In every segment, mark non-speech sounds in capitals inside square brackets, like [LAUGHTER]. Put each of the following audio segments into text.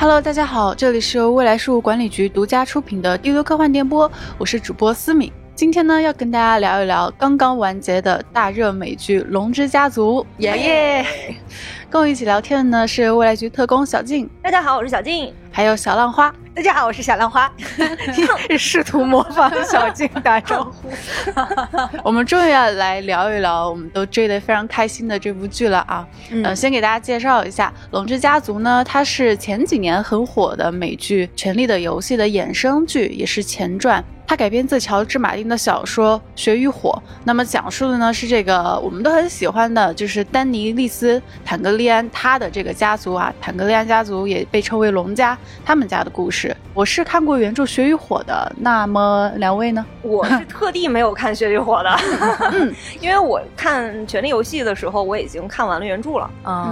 Hello，大家好，这里是由未来事务管理局独家出品的《丢丢科幻电波》，我是主播思敏。今天呢，要跟大家聊一聊刚刚完结的大热美剧《龙之家族》。耶耶！跟我一起聊天的呢是未来局特工小静，大家好，我是小静。还有小浪花。大家好，我是小浪花。[LAUGHS] 试图模仿小静打招呼。[LAUGHS] 我们终于要来聊一聊我们都追得非常开心的这部剧了啊！嗯，先给大家介绍一下《龙之家族》呢，它是前几年很火的美剧《权力的游戏》的衍生剧，也是前传。它改编自乔治·马丁的小说《血与火》，那么讲述的呢是这个我们都很喜欢的，就是丹尼·利斯·坦格利安他的这个家族啊，坦格利安家族也被称为龙家，他们家的故事。我是看过原著《血与火》的，那么两位呢？我是特地没有看《血与火》的，[LAUGHS] 因为我看《权力游戏》的时候我已经看完了原著了，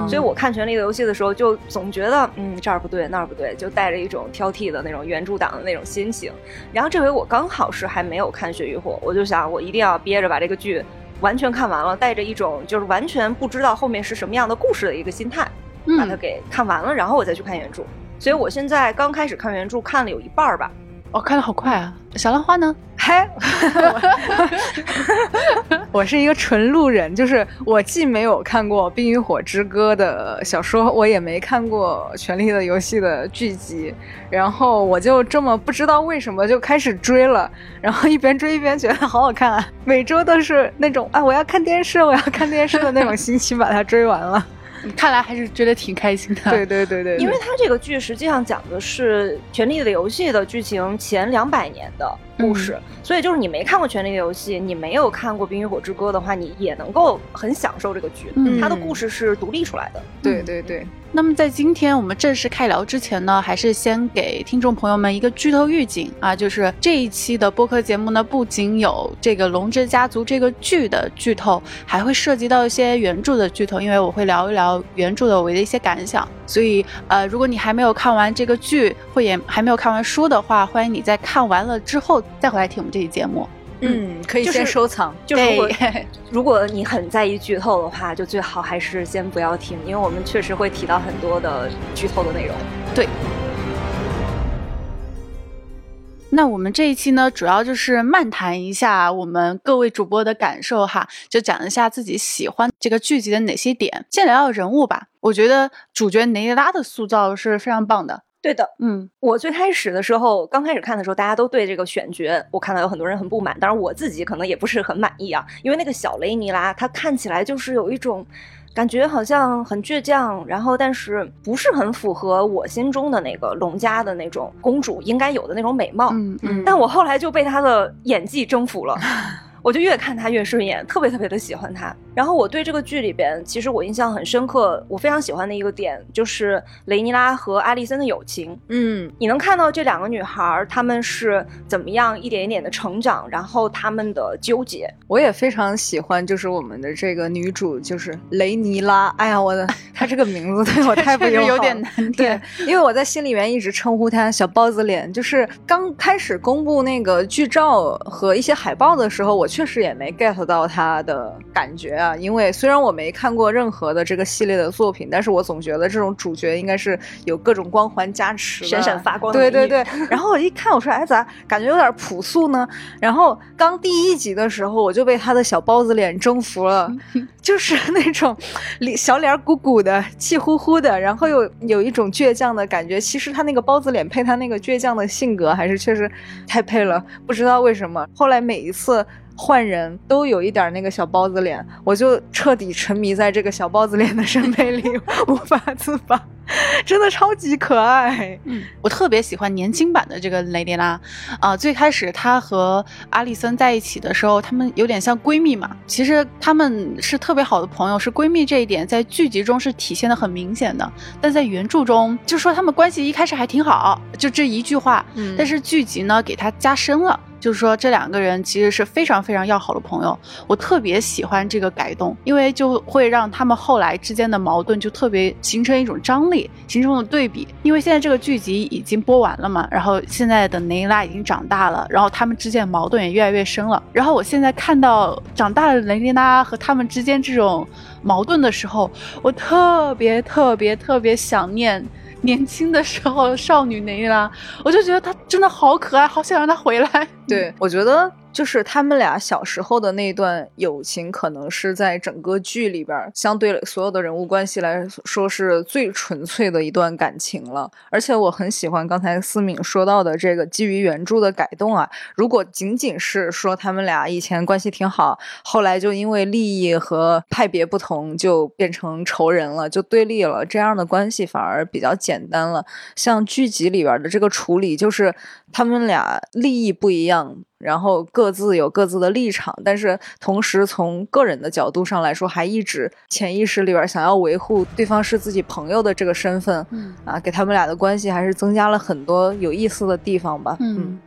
所以我看《权力的游戏》的时候就总觉得嗯这儿不对那儿不对，就带着一种挑剔的那种原著党的那种心情。然后这回我刚。好是还没有看《血与火》，我就想我一定要憋着把这个剧完全看完了，带着一种就是完全不知道后面是什么样的故事的一个心态，把它给看完了，然后我再去看原著。所以我现在刚开始看原著，看了有一半儿吧。哦，看的好快啊！小浪花呢？嗨，[LAUGHS] 我是一个纯路人，就是我既没有看过《冰与火之歌》的小说，我也没看过《权力的游戏》的剧集，然后我就这么不知道为什么就开始追了，然后一边追一边觉得好好看，啊，每周都是那种啊我要看电视，我要看电视的那种心情把它追完了。看来还是觉得挺开心的。对对对对，因为它这个剧实际上讲的是《权力的游戏》的剧情前两百年的故事，所以就是你没看过《权力的游戏》，你没有看过《冰与火之歌》的话，你也能够很享受这个剧。嗯它的故事是独立出来的。对对对。那么在今天我们正式开聊之前呢，还是先给听众朋友们一个剧透预警啊，就是这一期的播客节目呢，不仅有这个《龙之家族》这个剧的剧透，还会涉及到一些原著的剧透，因为我会聊一聊原著的我的一些感想。所以呃，如果你还没有看完这个剧，或也还没有看完书的话，欢迎你在看完了之后再回来听我们这期节目。嗯，可以先收藏。就是如果 [LAUGHS] 如果你很在意剧透的话，就最好还是先不要听，因为我们确实会提到很多的剧透的内容。对。那我们这一期呢，主要就是漫谈一下我们各位主播的感受哈，就讲一下自己喜欢这个剧集的哪些点。先聊聊人物吧，我觉得主角雷拉的塑造是非常棒的。对的，嗯，我最开始的时候，刚开始看的时候，大家都对这个选角，我看到有很多人很不满，当然我自己可能也不是很满意啊，因为那个小雷尼拉，她看起来就是有一种感觉，好像很倔强，然后但是不是很符合我心中的那个龙家的那种公主应该有的那种美貌，嗯。嗯，但。我后来就被她的演技征服了。[LAUGHS] 我就越看他越顺眼，特别特别的喜欢他。然后我对这个剧里边，其实我印象很深刻，我非常喜欢的一个点就是雷尼拉和阿丽森的友情。嗯，你能看到这两个女孩她们是怎么样一点一点的成长，然后她们的纠结。我也非常喜欢，就是我们的这个女主，就是雷尼拉。哎呀，我的，[LAUGHS] 她这个名字对我太不友好，有点难听。对，因为我在心里面一直称呼她小包子脸。就是刚开始公布那个剧照和一些海报的时候，我。确实也没 get 到他的感觉啊，因为虽然我没看过任何的这个系列的作品，但是我总觉得这种主角应该是有各种光环加持，闪闪发光。对对对。[LAUGHS] 然后我一看，我说哎，咋感觉有点朴素呢？然后刚第一集的时候，我就被他的小包子脸征服了，[LAUGHS] 就是那种脸小脸鼓鼓的、气呼呼的，然后又有一种倔强的感觉。其实他那个包子脸配他那个倔强的性格，还是确实太配了。不知道为什么，后来每一次。换人都有一点那个小包子脸，我就彻底沉迷在这个小包子脸的审美里，无法自拔，[LAUGHS] 真的超级可爱。嗯，我特别喜欢年轻版的这个雷迪拉，啊，最开始她和阿里森在一起的时候，她们有点像闺蜜嘛。其实她们是特别好的朋友，是闺蜜这一点在剧集中是体现的很明显的，但在原著中就说他们关系一开始还挺好，就这一句话，嗯，但是剧集呢给它加深了。就是说，这两个人其实是非常非常要好的朋友。我特别喜欢这个改动，因为就会让他们后来之间的矛盾就特别形成一种张力，形成了对比。因为现在这个剧集已经播完了嘛，然后现在的雷拉已经长大了，然后他们之间的矛盾也越来越深了。然后我现在看到长大的雷拉和他们之间这种矛盾的时候，我特别特别特别想念。年轻的时候少女雷妮拉，我就觉得她真的好可爱，好想让她回来。对，我觉得就是他们俩小时候的那段友情，可能是在整个剧里边相对所有的人物关系来说是最纯粹的一段感情了。而且我很喜欢刚才思敏说到的这个基于原著的改动啊。如果仅仅是说他们俩以前关系挺好，后来就因为利益和派别不同就变成仇人了，就对立了，这样的关系反而比较简单了。像剧集里边的这个处理，就是他们俩利益不一样。然后各自有各自的立场，但是同时从个人的角度上来说，还一直潜意识里边想要维护对方是自己朋友的这个身份，嗯啊，给他们俩的关系还是增加了很多有意思的地方吧。嗯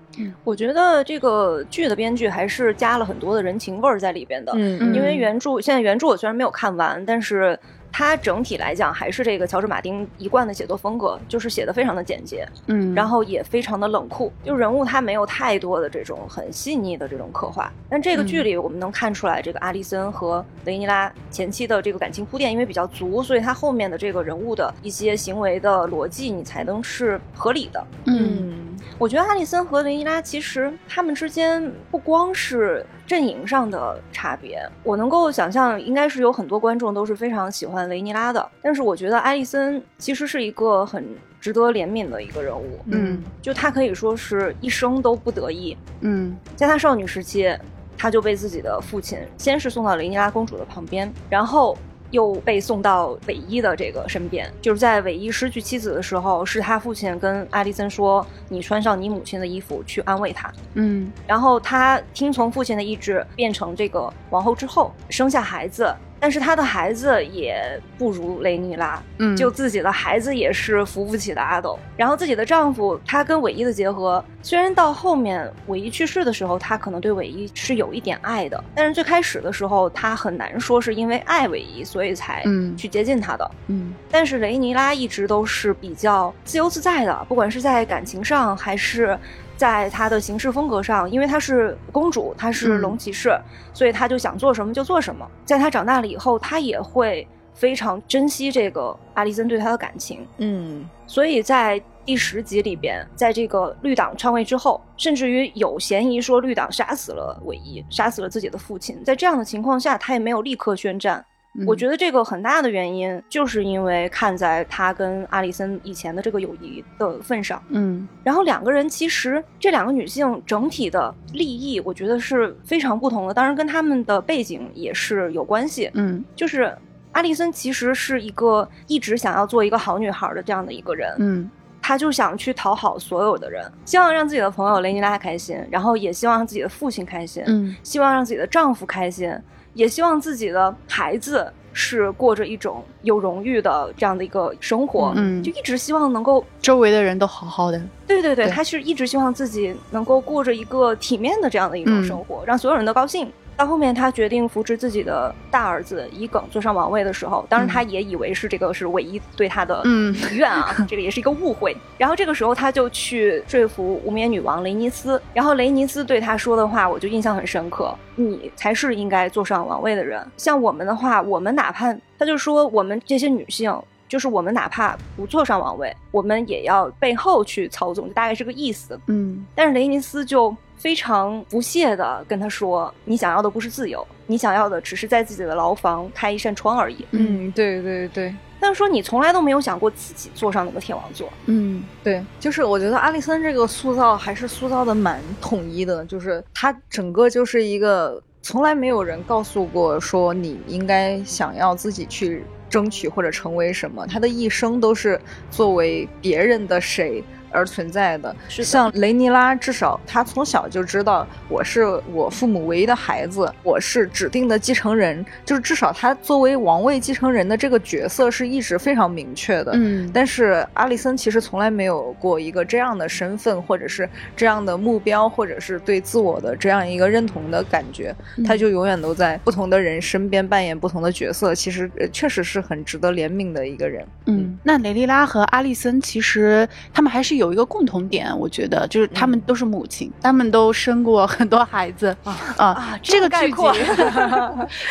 我觉得这个剧的编剧还是加了很多的人情味儿在里边的，嗯因为原著现在原著我虽然没有看完，但是。它整体来讲还是这个乔治马丁一贯的写作风格，就是写的非常的简洁，嗯，然后也非常的冷酷，就人物他没有太多的这种很细腻的这种刻画。但这个剧里我们能看出来，这个阿丽森和雷尼拉前期的这个感情铺垫因为比较足，所以他后面的这个人物的一些行为的逻辑你才能是合理的。嗯我觉得阿里森和雷尼拉其实他们之间不光是阵营上的差别，我能够想象应该是有很多观众都是非常喜欢雷尼拉的，但是我觉得艾丽森其实是一个很值得怜悯的一个人物，嗯。就她可以说是一生都不得意，嗯。在她少女时期，她就被自己的父亲先是送到雷尼拉公主的旁边，然后又被送到韦一的这个身边。就是在韦一失去妻子的时候，是他父亲跟艾丽森说：“你穿上你母亲的衣服去安慰她。嗯”然后他听从父亲的意志，变成这个王后之后，生下孩子。但是他的孩子也不如雷尼拉，嗯，就自己的孩子也是扶不起的阿斗。然后自己的丈夫，他跟韦一的结合，虽然到后面韦一去世的时候，他可能对韦一是有一点爱的，但是最开始的时候，他很难说是因为爱韦一，所以才嗯去接近他的。嗯但是雷尼拉一直都是比较自由自在的，不管是在感情上还是。在她的行事风格上，因为她是公主，她是嗯龙骑士，所以她就想做什么就做什么。在她长大了以后，她也会非常珍惜这个阿丽森对她的感情。嗯所以在第十集里边，在这个绿党篡位之后，甚至于有嫌疑说绿党杀死了韦伊，杀死了自己的父亲。在这样的情况下，他也没有立刻宣战。我觉得得这个很大的原因，就是因为看在他跟阿里森以前的这个友谊的份上。嗯然后两个人其实这两个女性整体的利益，我觉得是非常不同的，当然跟他们的背景也是有关系。嗯就是阿丽森其实是一个一直想要做一个好女孩的这样的一个人，嗯她就想去讨好所有的人，希望让自己的朋友雷尼拉开心，然后也希望让自己的父亲开心，嗯希望让自己的丈夫开心，也希望自己的孩子是过着一种有荣誉的这样的一个生活，嗯就一直希望能够，周围的人都好好的。对对对，对他是一直希望自己能够过着一个体面的这样的一种嗯生活，让所有人都高兴。到后面，他决定扶持自己的大儿子伊耿坐上王位的时候，当然他也以为是这个是唯一对他的嗯遗愿啊，[LAUGHS] 这个也是一个误会。然后这个时候，他就去说服无冕女王雷尼斯，然后雷尼斯对他说的话，我就印象很深刻：你才是应该坐上王位的人。像我们的话，我们哪怕他就说我们这些女性。就是我们哪怕不坐上王位，我们也要背后去操纵，就大概是个意思。嗯但是雷尼斯就非常不屑的跟他说：“你想要的不是自由，你想要的只是在自己的牢房开一扇窗而已。嗯，对对对。但是说你从来都没有想过自己坐上那个天王座。嗯对，就是我觉得阿丽森这个塑造还是塑造的蛮统一的，就是他整个就是一个从来没有人告诉过说你应该想要自己去争取或者成为什么，他的一生都是作为别人的谁而存在的。是的像雷尼拉，至少他从小就知道我是我父母唯一的孩子，我是指定的继承人，就是至少他作为王位继承人的这个角色是一直非常明确的。嗯但是阿里森其实从来没有过一个这样的身份，或者是这样的目标，或者是对自我的这样一个认同的感觉。嗯他就永远都在不同的人身边扮演不同的角色，其实呃确实是很值得怜悯的一个人。嗯，那雷利拉和阿丽森其实他们还是有一个共同点，我觉得就是他们都是母亲，他们都生过很多孩子啊啊 [LAUGHS] 这个剧集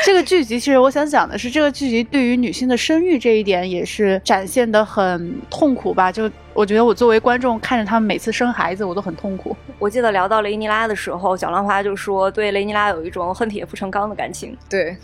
这个剧集其实我想讲的是，这个剧集对于女性的生育这一点也是展现的很痛苦吧？就我觉得我作为观众看着他们每次生孩子，我都很痛苦。我记得聊到雷尼拉的时候，小浪花就说对雷尼拉有一种恨铁不成钢的感情。对，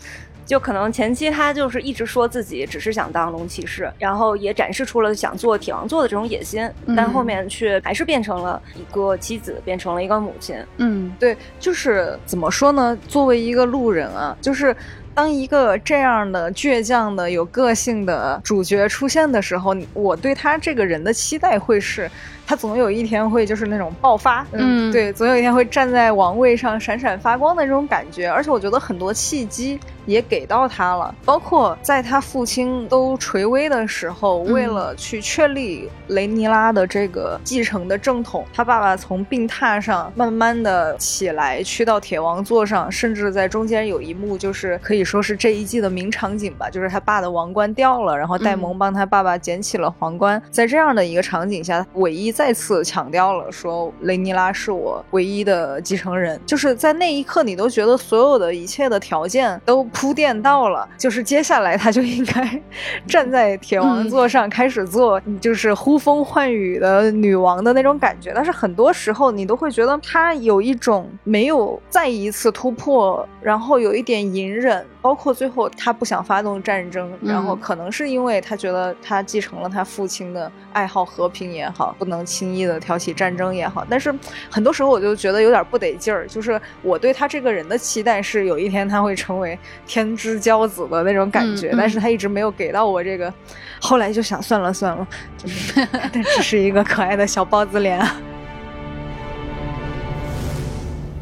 就可能前期他就是一直说自己只是想当龙骑士，然后也展示出了想做铁王座的这种野心，嗯但后面却还是变成了一个妻子，变成了一个母亲。嗯对，就是怎么说呢？作为一个路人啊，就是当一个这样的倔强的、有个性的主角出现的时候，我对他这个人的期待会是，他总有一天会就是那种爆发，嗯对，总有一天会站在王位上闪闪发光的这种感觉。而且我觉得很多契机也给到他了，包括在他父亲都垂危的时候，嗯。为了去确立雷尼拉的这个继承的正统，他爸爸从病榻上慢慢的起来，去到铁王座上，甚至在中间有一幕就是可以说是这一季的名场景吧，就是他爸的王冠掉了，然后戴蒙帮他爸爸捡起了皇冠，在这样的一个场景下，韦伊再次强调了说雷尼拉是我唯一的继承人，就是在那一刻你都觉得所有的一切的条件都铺垫到了，就是接下来他就应该站在铁王座上开始做就是呼风唤雨的女王的那种感觉，但是很多时候你都会觉得他有一种没有再一次突破，然后有一点隐忍，包括最后他不想发动战争，嗯然后可能是因为他觉得他继承了他父亲的爱好和平也好，不能轻易的挑起战争也好，但是很多时候我就觉得有点不得劲儿，就是我对他这个人的期待是有一天他会成为天之骄子的那种感觉，嗯。嗯但是他一直没有给到我这个，后来就想算了算了，就是但只是一个可爱的小包子脸啊。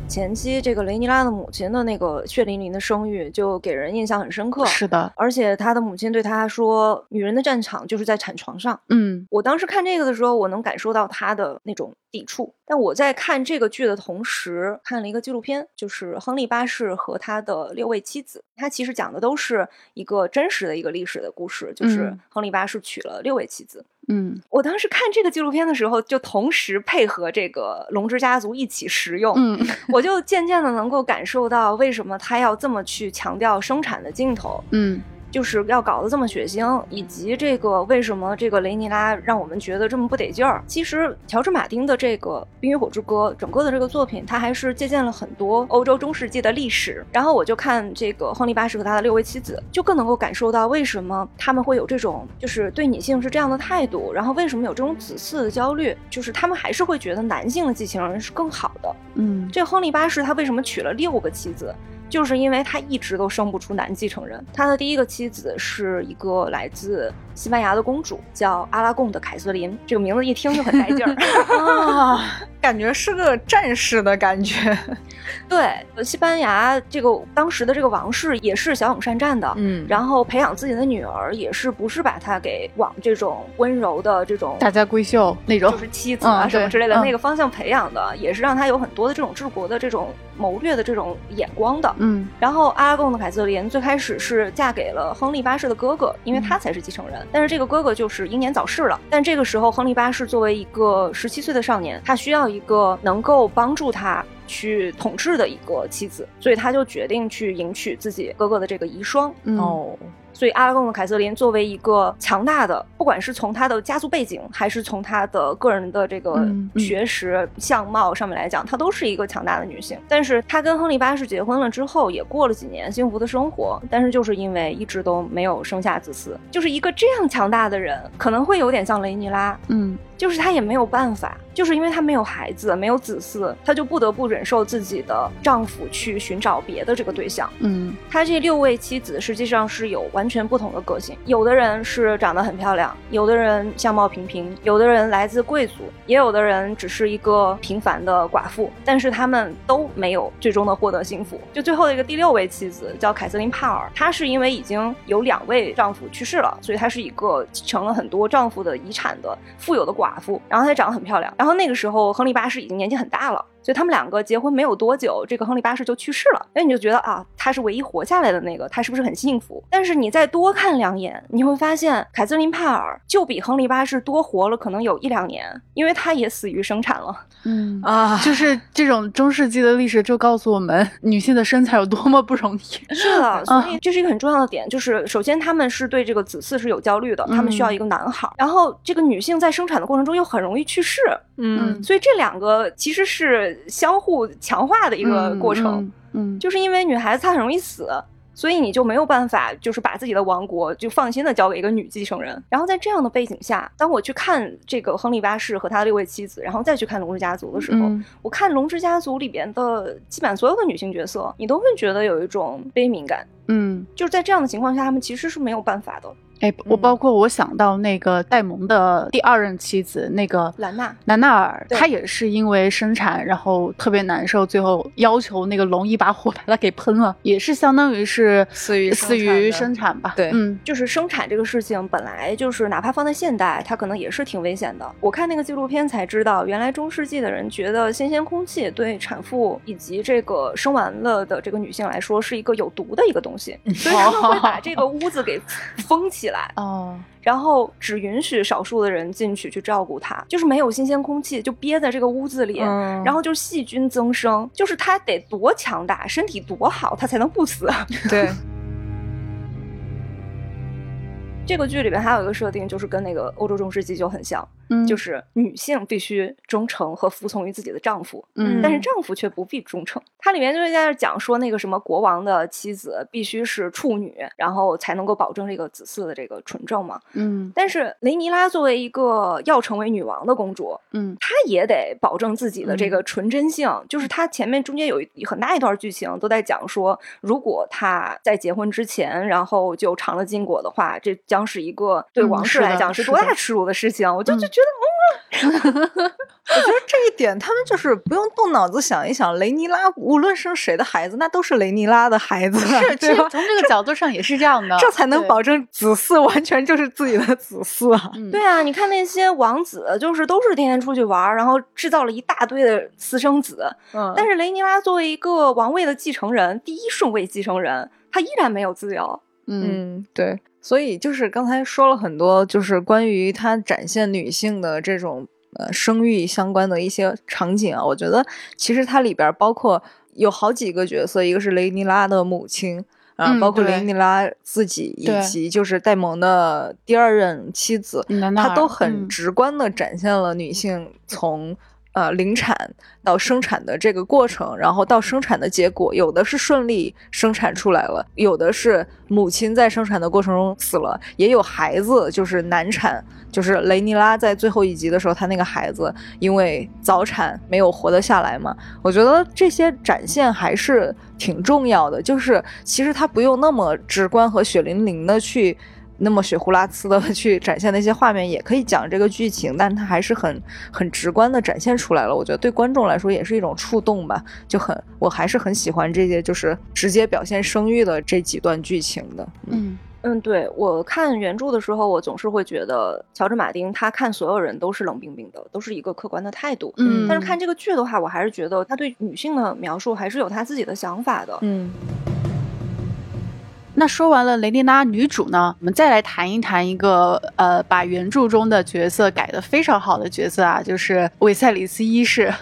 前期这个雷尼拉的母亲的那个血淋淋的生育，就给人印象很深刻。是的，而且他的母亲对他说：“女人的战场就是在产床上。”嗯我当时看这个的时候，我能感受到他的那种抵触。但我在看这个剧的同时，看了一个纪录片，就是亨利八世和他的六位妻子。他其实讲的都是一个真实的一个历史的故事，就是嗯亨利八世娶了六位妻子。嗯我当时看这个纪录片的时候，就同时配合这个龙之家族一起食用，嗯。我就渐渐的能够感受到为什么他要这么去强调生产的镜头。嗯就是要搞得这么血腥，以及这个为什么这个雷尼拉让我们觉得这么不得劲儿？其实乔治马丁的这个《冰与火之歌》整个的这个作品，他还是借鉴了很多欧洲中世纪的历史。然后我就看这个亨利八世和他的六位妻子，就更能够感受到为什么他们会有这种就是对女性是这样的态度，然后为什么有这种子嗣的焦虑，就是他们还是会觉得男性的继承人是更好的。嗯这亨利八世他为什么娶了六个妻子？就是因为他一直都生不出男继承人。他的第一个妻子是一个来自西班牙的公主，叫阿拉贡的凯瑟琳。这个名字一听就很带劲儿。[LAUGHS] [LAUGHS] 啊，感觉是个战士的感觉。对，呃西班牙这个当时的这个王室也是骁勇善战的。嗯然后培养自己的女儿，也是不是把她给往这种温柔的这种大家闺秀那种，就是妻子啊嗯什么之类的、嗯那个方向培养的，也是让她有很多的这种治国的这种谋略的这种眼光的。嗯然后阿拉贡的凯瑟琳最开始是嫁给了亨利八世的哥哥，因为他才是继承人。但是这个哥哥就是英年早逝了。但这个时候，亨利八世作为一个十七岁的少年，他需要一个能够帮助他。去统治的一个妻子，所以他就决定去迎娶自己哥哥的这个遗孀。嗯哦，所以阿拉贡的凯瑟琳作为一个强大的，不管是从她的家族背景，还是从她的个人的这个学识、相貌上面来讲，她都是一个强大的女性。但是她跟亨利八世结婚了之后，也过了几年幸福的生活，但是就是因为一直都没有生下子嗣，就是一个这样强大的人，可能会有点像雷尼拉，嗯就是她也没有办法，就是因为她没有孩子，没有子嗣，她就不得不忍受自己的丈夫去寻找别的这个对象。嗯他这六位妻子实际上是有完全不同的个性，有的人是长得很漂亮，有的人相貌平平，有的人来自贵族，也有的人只是一个平凡的寡妇，但是他们都没有最终的获得幸福。就最后的一个第六位妻子叫凯瑟琳帕尔，她是因为已经有两位丈夫去世了，所以她是一个继承了很多丈夫的遗产的富有的寡寡妇，然后她长得很漂亮，然后那个时候亨利八世已经年纪很大了。所以他们两个结婚没有多久，这个亨利八世就去世了。那你就觉得啊，他是唯一活下来的那个，他是不是很幸福？但是你再多看两眼，你会发现凯瑟琳帕尔就比亨利八世多活了可能有一两年，因为他也死于生产了。嗯啊，就是这种中世纪的历史就告诉我们，女性的身材有多么不容易。是的，所以这是一个很重要的点，就是首先他们是对这个子嗣是有焦虑的，他们需要一个男孩。然后这个女性在生产的过程中又很容易去世，嗯所以这两个其实是相互强化的一个过程。嗯，嗯，就是因为女孩子她很容易死，所以你就没有办法，就是把自己的王国就放心的交给一个女继承人。然后在这样的背景下，当我去看这个亨利八世和他的六位妻子，然后再去看龙之家族的时候，嗯我看龙之家族里边的基本上所有的女性角色，你都会觉得有一种悲悯感。嗯，就是在这样的情况下，他们其实是没有办法的。哎，我嗯包括我想到那个戴蒙的第二任妻子那个兰娜兰纳尔，她也是因为生产，然后特别难受，最后要求那个龙一把火 [LAUGHS] 把她给喷了，也是相当于是死于死于生产吧。对嗯就是生产这个事情，本来就是哪怕放在现代，它可能也是挺危险的。我看那个纪录片才知道，原来中世纪的人觉得新鲜空气对产妇以及这个生完了的这个女性来说是一个有毒的一个东西，所以他们会把这个屋子给封起来，哦，然后只允许少数的人进去去照顾它，就是没有新鲜空气，就憋在这个屋子里。嗯然后就细菌增生，就是他得多强大，身体多好，他才能不死。对，这个剧里边还有一个设定，就是跟那个欧洲中世纪就很像，嗯，就是女性必须忠诚和服从于自己的丈夫，嗯，但是丈夫却不必忠诚。它里面就是在那讲说，那个什么国王的妻子必须是处女，然后才能够保证这个子嗣的这个纯正嘛。嗯但是雷尼拉作为一个要成为女王的公主，嗯她也得保证自己的这个纯真性。就是她前面中间有一很大一段剧情都在讲说，如果她在结婚之前，然后就尝了禁果的话，这将是一个对嗯王室来讲是多大耻辱的事情。我就嗯就觉得，[LAUGHS] 我觉得这一点他们就是不用动脑子想一想，雷尼拉无论生谁的孩子，那都是雷尼拉的孩子，是，其对从这个角度上也是这样的，这才能保证子嗣完全就是自己的子嗣啊！嗯对啊，你看那些王子，就是都是天天出去玩，然后制造了一大堆的私生子。嗯但是雷尼拉作为一个王位的继承人，第一顺位继承人，他依然没有自由。嗯嗯，对，所以就是刚才说了很多，就是关于它展现女性的这种呃生育相关的一些场景啊。我觉得其实它里边包括有好几个角色，一个是雷尼拉的母亲。啊，嗯包括雷对尼拉自己以及就是戴蒙的第二任妻子，她都很嗯直观的展现了女性从呃临产到生产的这个过程，然后到生产的结果，有的是顺利生产出来了，有的是母亲在生产的过程中死了，也有孩子就是难产，就是雷尼拉在最后一集的时候，她那个孩子因为早产没有活得下来嘛。我觉得这些展现还是挺重要的，就是其实他不用那么直观和血淋淋的去。那么血呼啦呲的去展现那些画面，也可以讲这个剧情，但它还是很很直观的展现出来了。我觉得对观众来说也是一种触动吧，就很我还是很喜欢这些就是直接表现生育的这几段剧情的。嗯嗯，对我看原著的时候，我总是会觉得乔治·马丁他看所有人都是冷冰冰的，都是一个客观的态度。嗯，但是看这个剧的话，我还是觉得他对女性的描述还是有他自己的想法的。嗯那说完了雷丽娜女主呢，我们再来谈一谈一个呃，把原著中的角色改得非常好的角色啊，就是韦塞里斯一世。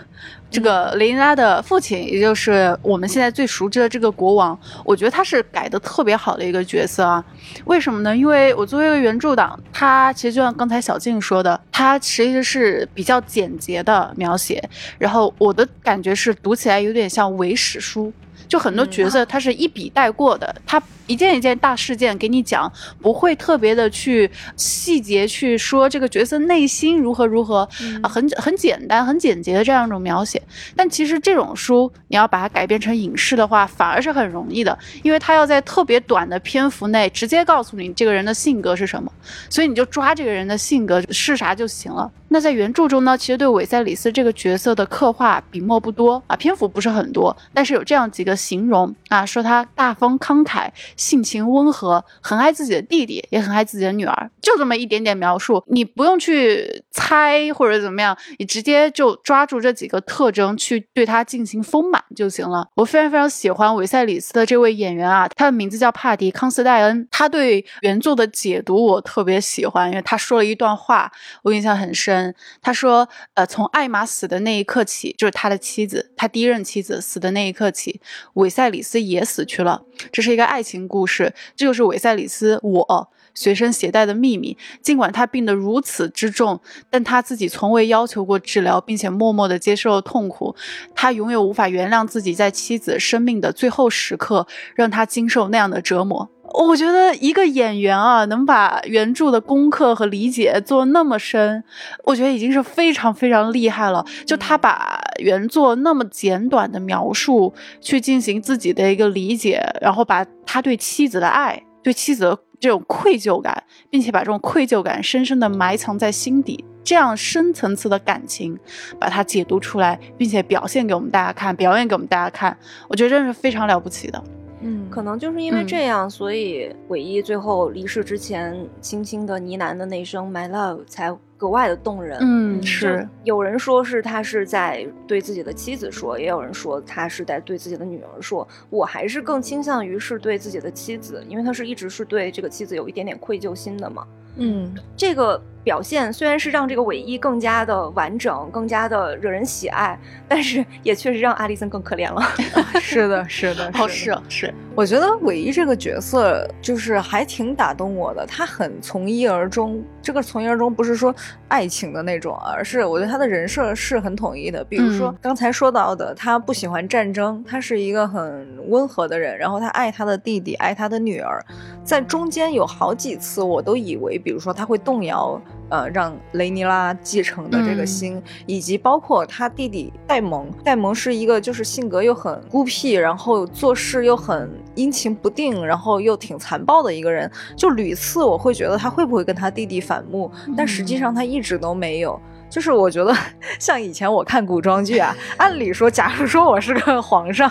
这个雷尼拉的父亲，也就是我们现在最熟知的这个国王，我觉得他是改的特别好的一个角色啊。为什么呢？因为我作为一个原著党，他其实就像刚才小静说的，他其实是比较简洁的描写，然后我的感觉是读起来有点像伪史书。就很多角色，他是一笔带过的，他一件一件大事件给你讲，不会特别的去细节去说这个角色内心如何如何，啊，很很简单、很简洁的这样一种描写。但其实这种书你要把它改编成影视的话，反而是很容易的，因为它要在特别短的篇幅内直接告诉你这个人的性格是什么，所以你就抓这个人的性格是啥就行了。那在原著中呢，其实对韦塞里斯这个角色的刻画笔墨不多啊，篇幅不是很多，但是有这样几个形容啊，说他大方慷慨，性情温和，很爱自己的弟弟，也很爱自己的女儿，就这么一点点描述，你不用去猜或者怎么样，你直接就抓住这几个特征去对他进行丰满就行了。我非常非常喜欢韦塞里斯的这位演员啊，他的名字叫帕迪康斯戴恩，他对原作的解读我特别喜欢，因为他说了一段话，我印象很深。他说：“呃，从艾玛死的那一刻起，就是他的妻子，他第一任妻子死的那一刻起，韦塞里斯也死去了。这是一个爱情故事，这就是韦塞里斯我随身携带的秘密。尽管他病得如此之重，但他自己从未要求过治疗，并且默默地接受了痛苦。他永远无法原谅自己在妻子生命的最后时刻让他经受那样的折磨。”我觉得一个演员啊，能把原著的功课和理解做那么深，我觉得已经是非常非常厉害了。就他把原作那么简短的描述去进行自己的一个理解，然后把他对妻子的爱、对妻子的这种愧疚感，并且把这种愧疚感深深的埋藏在心底，这样深层次的感情，把它解读出来，并且表现给我们大家看，表演给我们大家看，我觉得真是非常了不起的。嗯，可能就是因为嗯这样，所以韦一最后离世之前轻轻的呢喃的那声 “my love” 才格外的动人。嗯，是有人说是他是在对自己的妻子说，也有人说他是在对自己的女儿说。我还是更倾向于是对自己的妻子，因为他是一直是对这个妻子有一点点愧疚心的嘛。嗯，这个表现虽然是让这个尾一更加的完整，更加的惹人喜爱，但是也确实让阿丽森更可怜了。[LAUGHS] 是的，是的，哦，的是是，我觉得韦一这个角色就是还挺打动我的，他很从一而终。这个从一而终不是说爱情的那种，而是我觉得他的人设是很统一的。比如说嗯刚才说到的，他不喜欢战争，他是一个很温和的人，然后他爱他的弟弟，爱他的女儿。在中间有好几次，我都以为，比如说他会动摇。呃，让雷尼拉继承的这个嗯心，以及包括他弟弟戴蒙，戴蒙是一个就是性格又很孤僻，然后做事又很阴晴不定，然后又挺残暴的一个人。就屡次我会觉得他会不会跟他弟弟反目，但实际上他一直都没有。就是我觉得像以前我看古装剧啊，按理说，假如说我是个皇上，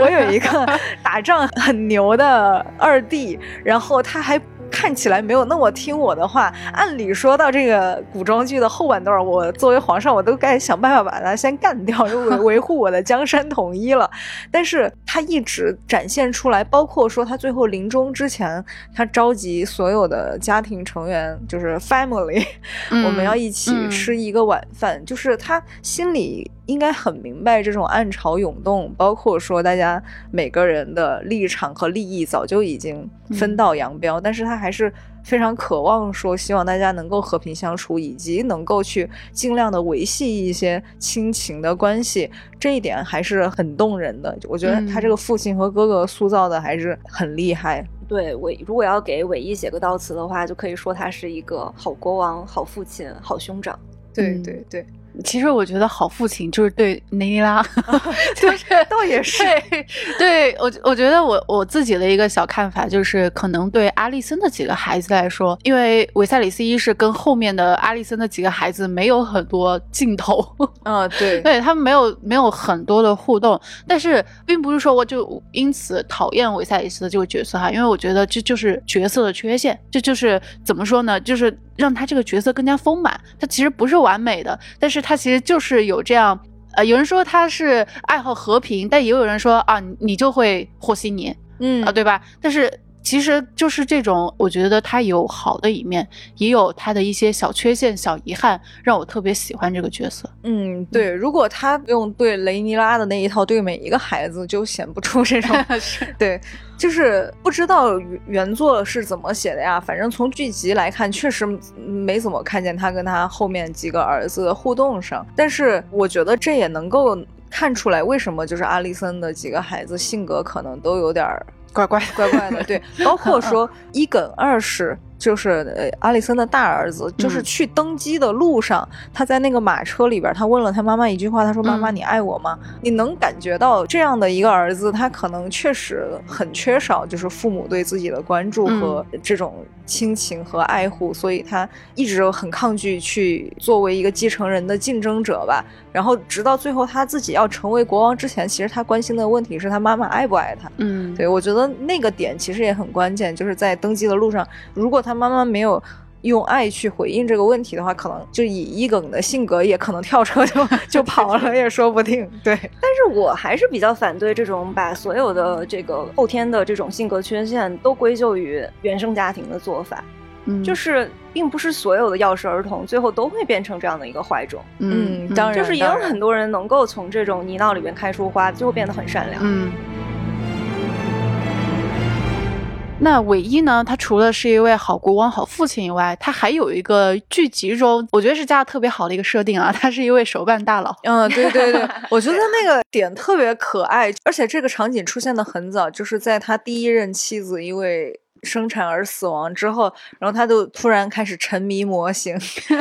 我有一个 [LAUGHS] 打仗很牛的二弟，然后他还。看起来没有那么听我的话，按理说到这个古装剧的后半段，我作为皇上，我都该想办法把他先干掉，[LAUGHS] 就维维护我的江山统一了。但是他一直展现出来，包括说他最后临终之前，他召集所有的家庭成员，就是 family，、嗯我们要一起嗯吃一个晚饭，就是他心里应该很明白这种暗潮涌动，包括说大家每个人的立场和利益早就已经分道扬镳，但是他还是非常渴望说希望大家能够和平相处，以及能够去尽量的维系一些亲情的关系，这一点还是很动人的。我觉得他这个父亲和哥哥塑造的还是很厉害。对韦，如果要给伟一写个悼词的话，就可以说他是一个好国王、好父亲、好兄长。对嗯对对，其实我觉得好父亲就是对尼尼拉，[LAUGHS] 就是倒也是对，对我我觉得我我自己的一个小看法就是，可能对阿丽森的几个孩子来说，因为维塞里斯一世跟后面的阿丽森的几个孩子没有很多镜头，嗯，对对他们没有没有很多的互动，但是并不是说我就因此讨厌维塞里斯的这个角色哈，因为我觉得这就是角色的缺陷，这就是怎么说呢，就是让他这个角色更加丰满。他其实不是完美的，但是他其实就是有这样。呃，有人说他是爱好和平，但也有人说啊，你就会和稀泥嗯啊，对吧？但是其实就是这种，我觉得他有好的一面，也有他的一些小缺陷、小遗憾，让我特别喜欢这个角色。嗯，对，如果他用对雷尼拉的那一套对每一个孩子，就显不出这种 [LAUGHS] [LAUGHS] 对，就是不知道原原作是怎么写的呀。反正从剧集来看，确实没怎么看见他跟他后面几个儿子的互动上。但是我觉得这也能够看出来，为什么就是阿丽森的几个孩子性格可能都有点儿乖乖，[LAUGHS] 怪怪的。对，包括说 [LAUGHS] 一梗二世。就是呃阿里森的大儿子，就是嗯去登基的路上，他在那个马车里边，他问了他妈妈一句话，他说：“妈妈，嗯你爱我吗？”你能感觉到这样的一个儿子，他可能确实很缺少，就是父母对自己的关注嗯和这种亲情和爱护，所以他一直很抗拒去作为一个继承人的竞争者吧。然后直到最后他自己要成为国王之前，其实他关心的问题是他妈妈爱不爱他。嗯，对，我觉得那个点其实也很关键，就是在登基的路上，如果他妈妈没有用爱去回应这个问题的话，可能就以一梗的性格，也可能跳车就 [LAUGHS] 就跑了，[LAUGHS] 也说不定。对，但是我还是比较反对这种把所有的这个后天的这种性格缺陷都归咎于原生家庭的做法，嗯就是并不是所有的钥匙儿童最后都会变成这样的一个坏种，嗯当然就是也有很多人能够从这种泥淖里面开出花，最后变得很善良。嗯。那韦一呢？他除了是一位好国王、好父亲以外，他还有一个剧集中，我觉得是加的特别好的一个设定啊，他是一位手办大佬。嗯，对对对，[LAUGHS] 我觉得那个点特别可爱，而且这个场景出现的很早，就是在他第一任妻子因为生产而死亡之后，然后他就突然开始沉迷模型，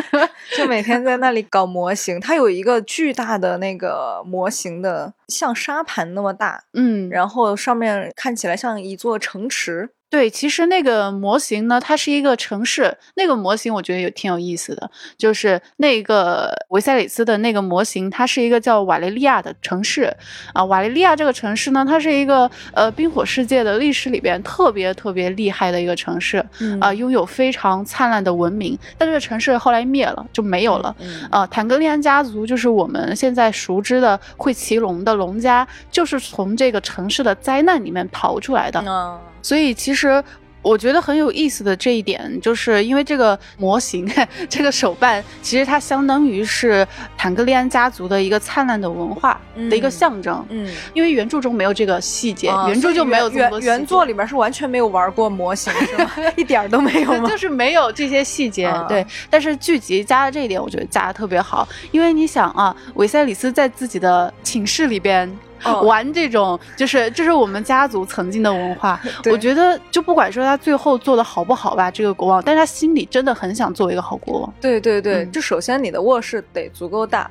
[LAUGHS] 就每天在那里搞模型。他有一个巨大的那个模型的，像沙盘那么大，嗯，然后上面看起来像一座城池。对，其实那个模型呢，它是一个城市。那个模型我觉得也挺有意思的，就是那个维塞里斯的那个模型，它是一个叫瓦雷利亚的城市啊。瓦雷利亚这个城市呢，它是一个呃冰火世界的历史里边特别特别厉害的一个城市嗯啊，拥有非常灿烂的文明。但这个城市后来灭了，就没有了。嗯呃，坦格利安家族就是我们现在熟知的会骑龙的龙家，就是从这个城市的灾难里面逃出来的。嗯所以其实我觉得很有意思的这一点，就是因为这个模型，[LAUGHS] 这个手办，其实它相当于是坦格利安家族的一个灿烂的文化的一个嗯象征。嗯，因为原著中没有这个细节，啊原著就没有这么多细节原原作里面是完全没有玩过模型，是吗？[LAUGHS] 一点都没有吗？[LAUGHS] 就是没有这些细节，啊对。但是剧集加的这一点，我觉得加的特别好，因为你想啊，韦塞里斯在自己的寝室里边。哦玩这种就是这是我们家族曾经的文化，[LAUGHS] 我觉得就不管说他最后做的好不好吧，这个国王，但是他心里真的很想做一个好国王。对对对，嗯就首先你的卧室得足够大。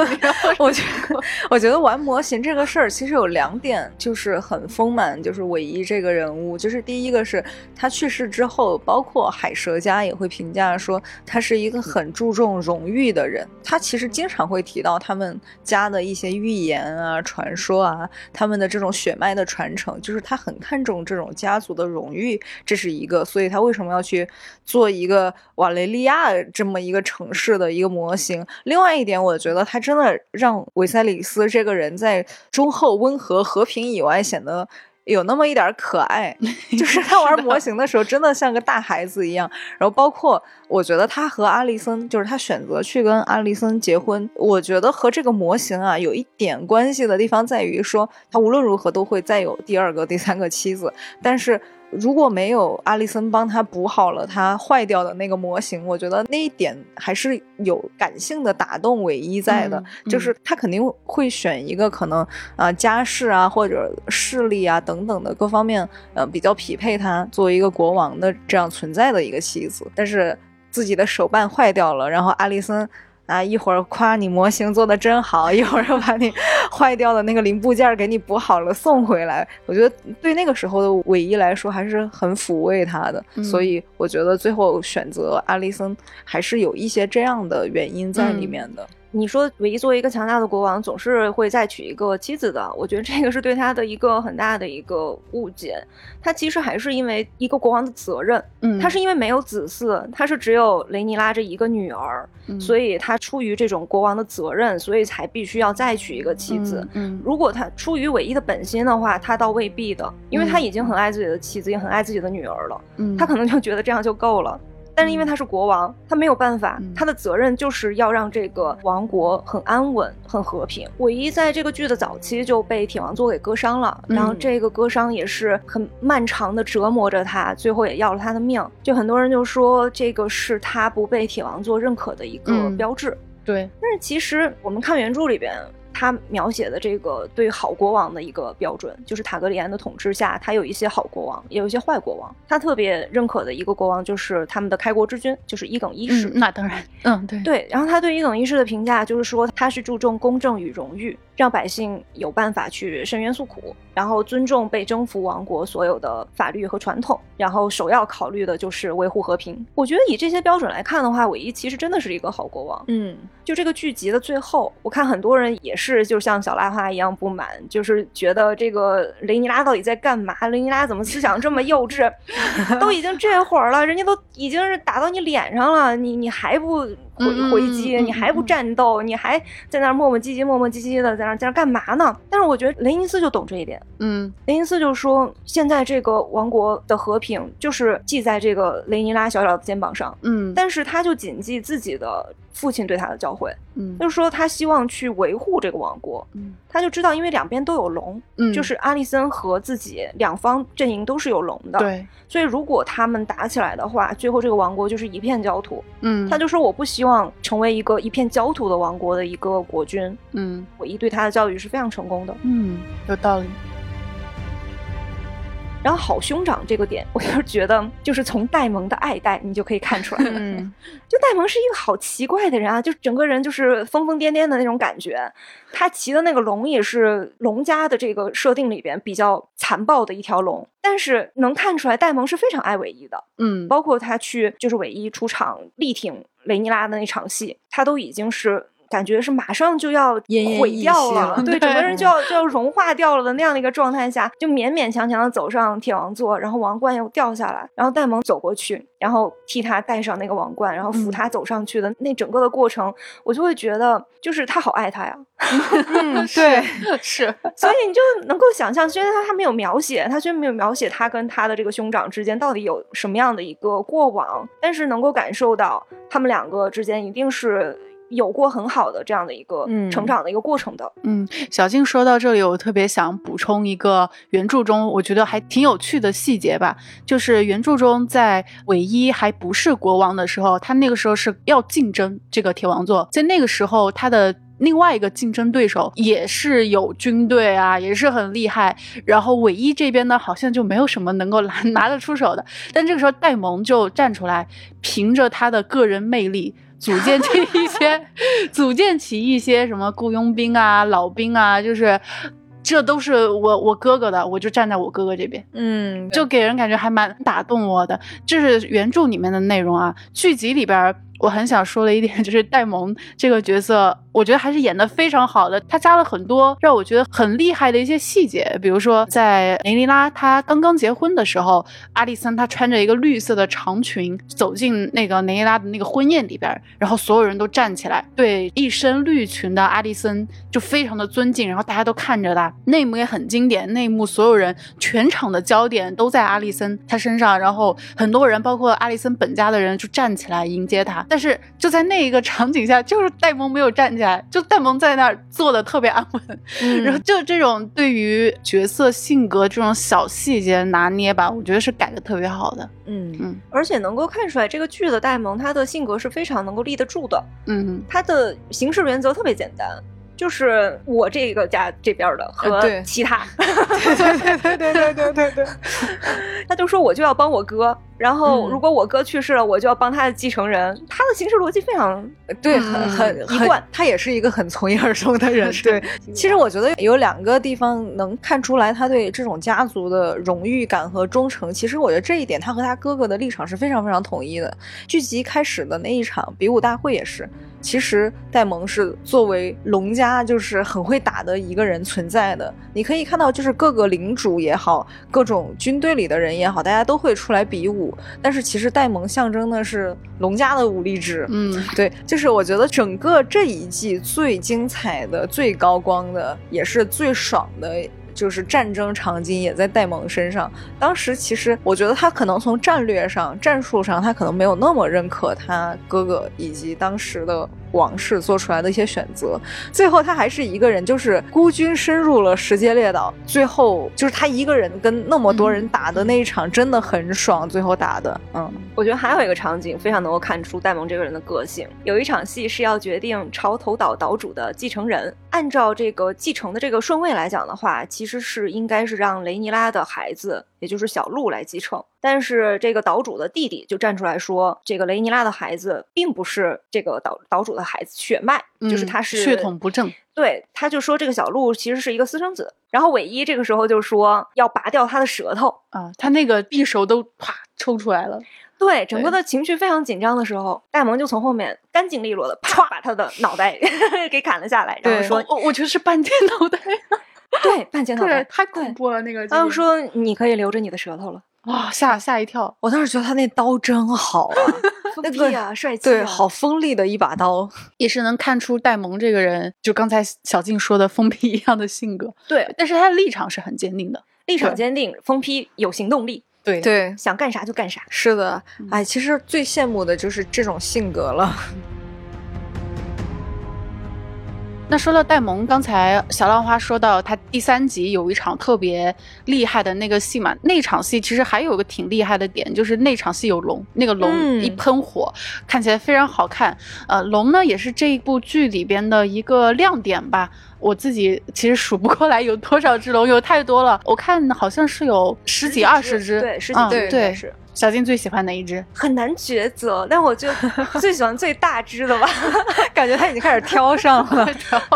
[LAUGHS] 我觉得，我觉得玩模型这个事儿其实有两点，就是很丰满，就是韦一这个人物，就是第一个是他去世之后，包括海蛇家也会评价说他是一个很注重荣誉的人。他其实经常会提到他们家的一些预言啊、传说说啊，他们的这种血脉的传承，就是他很看重这种家族的荣誉，这是一个。所以他为什么要去做一个瓦雷利亚这么一个城市的一个模型？另外一点，我觉得他真的让韦塞里斯这个人在忠厚、温和、和平以外显得。有那么一点儿可爱，[LAUGHS] 就是他玩模型的时候，真的像个大孩子一样。然后包括我觉得他和阿丽森，就是他选择去跟阿丽森结婚，我觉得和这个模型啊有一点关系的地方在于说，他无论如何都会再有第二个、第三个妻子，但是。如果没有阿丽森帮他补好了他坏掉的那个模型，我觉得那一点还是有感性的打动唯一在的，嗯就是他肯定会选一个可能啊、家世啊或者势力啊等等的各方面呃比较匹配他作为一个国王的这样存在的一个妻子，但是自己的手办坏掉了，然后阿丽森。啊！一会儿夸你模型做的真好，[LAUGHS] 一会儿又把你坏掉的那个零部件给你补好了送回来。我觉得对那个时候的尾一来说还是很抚慰他的，嗯所以我觉得最后选择阿丽森还是有一些这样的原因在里面的。你说唯一作为一个强大的国王，总是会再娶一个妻子的，我觉得这个是对他的一个很大的一个误解。他其实还是因为一个国王的责任，嗯，他是因为没有子嗣，他是只有雷尼拉这一个女儿，嗯所以他出于这种国王的责任，所以才必须要再娶一个妻子。嗯，如果他出于唯一的本心的话，他倒未必的，因为他已经很爱自己的妻子，也很爱自己的女儿了，嗯，他可能就觉得这样就够了。但是因为他是国王，他没有办法嗯，他的责任就是要让这个王国很安稳、很和平。韦一在这个剧的早期就被铁王座给割伤了，嗯然后这个割伤也是很漫长的折磨着他，最后也要了他的命。就很多人就说这个是他不被铁王座认可的一个嗯标志。对，但是其实我们看原著里边，他描写的这个对好国王的一个标准，就是塔格里安的统治下，他有一些好国王，也有一些坏国王。他特别认可的一个国王就是他们的开国之君，就是伊耿一世。嗯，那当然，嗯，对对。然后他对伊耿一世的评价就是说，他是注重公正与荣誉，让百姓有办法去伸冤诉苦，然后尊重被征服王国所有的法律和传统，然后首要考虑的就是维护和平。我觉得以这些标准来看的话，韦伊其实真的是一个好国王。嗯，就这个剧集的最后，我看很多人也是是就像小拉花一样不满，就是觉得这个雷尼拉到底在干嘛？雷尼拉怎么思想这么幼稚？[LAUGHS] 都已经这会儿了，人家都已经是打到你脸上了，你你还不回回击？你还不战斗？你还在那儿磨磨唧唧、磨磨唧唧的在那在那干嘛呢？但是我觉得雷尼斯就懂这一点。嗯，雷尼斯就说，现在这个王国的和平就是系在这个雷尼拉小小的肩膀上。嗯，但是他就谨记自己的父亲对他的教诲，嗯，就是说他希望去维护这个王国。嗯，他就知道，因为两边都有龙，嗯就是阿里森和自己两方阵营都是有龙的。，对，所以如果他们打起来的话，最后这个王国就是一片焦土。嗯，他就说，我不希望成为一个一片焦土的王国的一个国君。嗯我一对他的教育是非常成功的。嗯，有道理。然后好兄长这个点，我就是觉得，就是从戴蒙的爱戴，你就可以看出来了。嗯，[LAUGHS] 就戴蒙是一个好奇怪的人啊，就整个人就是疯疯癫癫的那种感觉。他骑的那个龙也是龙家的这个设定里边比较残暴的一条龙，但是能看出来戴蒙是非常爱韦伊的。嗯，包括他去就是韦伊出场力挺雷尼拉的那场戏，他都已经是。感觉是马上就要毁掉了，对，整个人就要就要融化掉了的那样的一个状态下，就勉勉强强的走上铁王座，然后王冠又掉下来，然后戴蒙走过去，然后替他戴上那个王冠，然后扶嗯。他走上去的那整个的过程，我就会觉得，就是他好爱他呀，[LAUGHS] 嗯，[LAUGHS] 对，是，所以你就能够想象，虽然他他没有描写，他虽然没有描写他跟他的这个兄长之间到底有什么样的一个过往，但是能够感受到他们两个之间一定是有过很好的这样的一个嗯成长的一个过程的。嗯，小静说到这里，我特别想补充一个原著中我觉得还挺有趣的细节吧，就是原著中在韦一还不是国王的时候，他那个时候是要竞争这个铁王座，在那个时候他的。另外一个竞争对手也是有军队啊，也是很厉害。然后韦一这边呢，好像就没有什么能够拿拿得出手的。但这个时候戴蒙就站出来，凭着他的个人魅力，组建起一些，[LAUGHS] 组建起一些什么雇佣兵啊、老兵啊，就是这都是我我哥哥的，我就站在我哥哥这边，嗯，就给人感觉还蛮打动我的。这是原著里面的内容啊，剧集里边儿。我很想说的一点 [LAUGHS] 就是戴蒙这个角色，我觉得还是演的非常好的。他加了很多让我觉得很厉害的一些细节，比如说在雷尼拉她刚刚结婚的时候，阿丽森她穿着一个绿色的长裙走进那个雷尼拉的那个婚宴里边，然后所有人都站起来，对一身绿裙的阿丽森就非常的尊敬，然后大家都看着她。那幕也很经典，那幕所有人全场的焦点都在阿丽森她身上，然后很多人包括阿丽森本家的人就站起来迎接她。但是就在那一个场景下，就是戴蒙没有站起来，就戴蒙在那儿坐的特别安稳。嗯 [LAUGHS] 然后就这种对于角色性格这种小细节拿捏吧，我觉得是改的特别好的。嗯嗯而且能够看出来，这个剧的戴蒙他的性格是非常能够立得住的，嗯他的行事原则特别简单。就是我这个家这边的和其他，[LAUGHS] 对对对对对对对，他就说我就要帮我哥，然后嗯如果我哥去世了，我就要帮他的继承人。他的行事逻辑非常对，很很一贯他也是一个很从一而终的人。[LAUGHS] 对，其实我觉得有两个地方能看出来他对这种家族的荣誉感和忠诚。其实我觉得这一点，他和他哥哥的立场是非常非常统一的。剧集开始的那一场比武大会也是，其实戴蒙是作为龙家就是很会打的一个人存在的。你可以看到，就是各个领主也好，各种军队里的人也好，大家都会出来比武。但是其实戴蒙象征的是龙家的武力值。嗯对，就是我觉得整个这一季最精彩的、最高光的，也是最爽的。就是战争场景也在戴蒙身上。当时其实我觉得他可能从战略上、战术上，他可能没有那么认可他哥哥以及当时的王室做出来的一些选择。最后他还是一个人，就是孤军深入了石阶列岛，最后就是他一个人跟那么多人打的那一场真的很爽，最后打的，嗯，我觉得还有一个场景非常能够看出戴蒙这个人的个性。有一场戏是要决定潮头岛岛主的继承人，按照这个继承的这个顺位来讲的话，其实是应该是让雷尼拉的孩子，也就是小鹿来继承。但是这个岛主的弟弟就站出来说，这个雷尼拉的孩子并不是这个岛岛主的孩子，血脉就是他是血统不正。对，他就说这个小鹿其实是一个私生子。然后韦一这个时候就说要拔掉他的舌头啊，他那个匕首都啪抽出来了。对，整个的情绪非常紧张的时候，戴蒙就从后面干净利落的啪把他的脑袋 [LAUGHS] 给砍了下来，然后说：“我我觉得是半截脑袋。” [LAUGHS] 对，半截脑袋太恐怖了那个。他就说：“你可以留着你的舌头了。”哇，吓吓一跳！我当时觉得他那刀真好啊，[LAUGHS] 那个呀，帅气，对，好锋利的一把刀，也是能看出戴蒙这个人，就刚才小静说的疯批一样的性格。对，但是他的立场是很坚定的，立场坚定，疯批有行动力。对对，想干啥就干啥。是的，哎，其实最羡慕的就是这种性格了。[LAUGHS] 那说到戴蒙，刚才小浪花说到他第三集有一场特别厉害的那个戏嘛，那场戏其实还有个挺厉害的点，就是那场戏有龙，那个龙一喷火，看起来非常好看。呃，龙呢也是这一部剧里边的一个亮点吧。我自己其实数不过来有多少只龙，有太多了。我看好像是有十几二十只，对，十几对对是。小金最喜欢哪一只？很难抉择，但我就 [LAUGHS] 最喜欢最大只的吧。[LAUGHS] 感觉他已经开始挑上了，